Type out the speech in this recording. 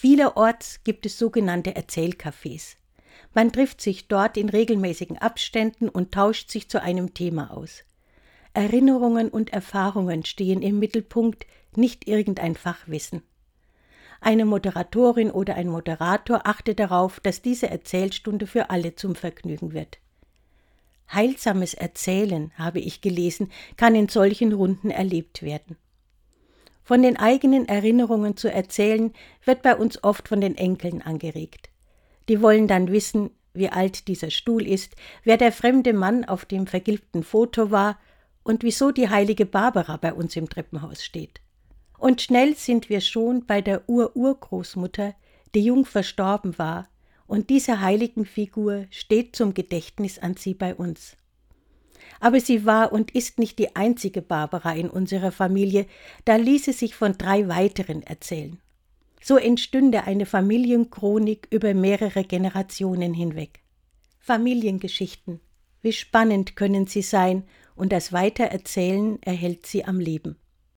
Vielerorts gibt es sogenannte Erzählcafés. Man trifft sich dort in regelmäßigen Abständen und tauscht sich zu einem Thema aus. Erinnerungen und Erfahrungen stehen im Mittelpunkt, nicht irgendein Fachwissen. Eine Moderatorin oder ein Moderator achtet darauf, dass diese Erzählstunde für alle zum Vergnügen wird. Heilsames Erzählen, habe ich gelesen, kann in solchen Runden erlebt werden. Von den eigenen Erinnerungen zu erzählen, wird bei uns oft von den Enkeln angeregt. Die wollen dann wissen, wie alt dieser Stuhl ist, wer der fremde Mann auf dem vergilbten Foto war und wieso die heilige Barbara bei uns im Treppenhaus steht. Und schnell sind wir schon bei der Ururgroßmutter, die jung verstorben war, und diese Heiligenfigur steht zum Gedächtnis an sie bei uns. Aber sie war und ist nicht die einzige Barbara in unserer Familie, da ließe sich von drei weiteren erzählen. So entstünde eine Familienchronik über mehrere Generationen hinweg. Familiengeschichten, wie spannend können sie sein, und das Weitererzählen erhält sie am Leben.